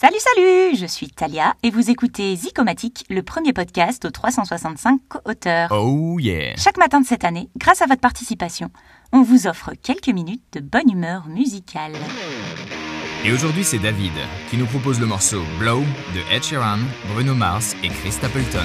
Salut, salut Je suis Talia et vous écoutez Zicomatique, le premier podcast aux 365 co-auteurs. Oh yeah Chaque matin de cette année, grâce à votre participation, on vous offre quelques minutes de bonne humeur musicale. Et aujourd'hui, c'est David qui nous propose le morceau Blow de Ed Sheeran, Bruno Mars et Chris Stapleton.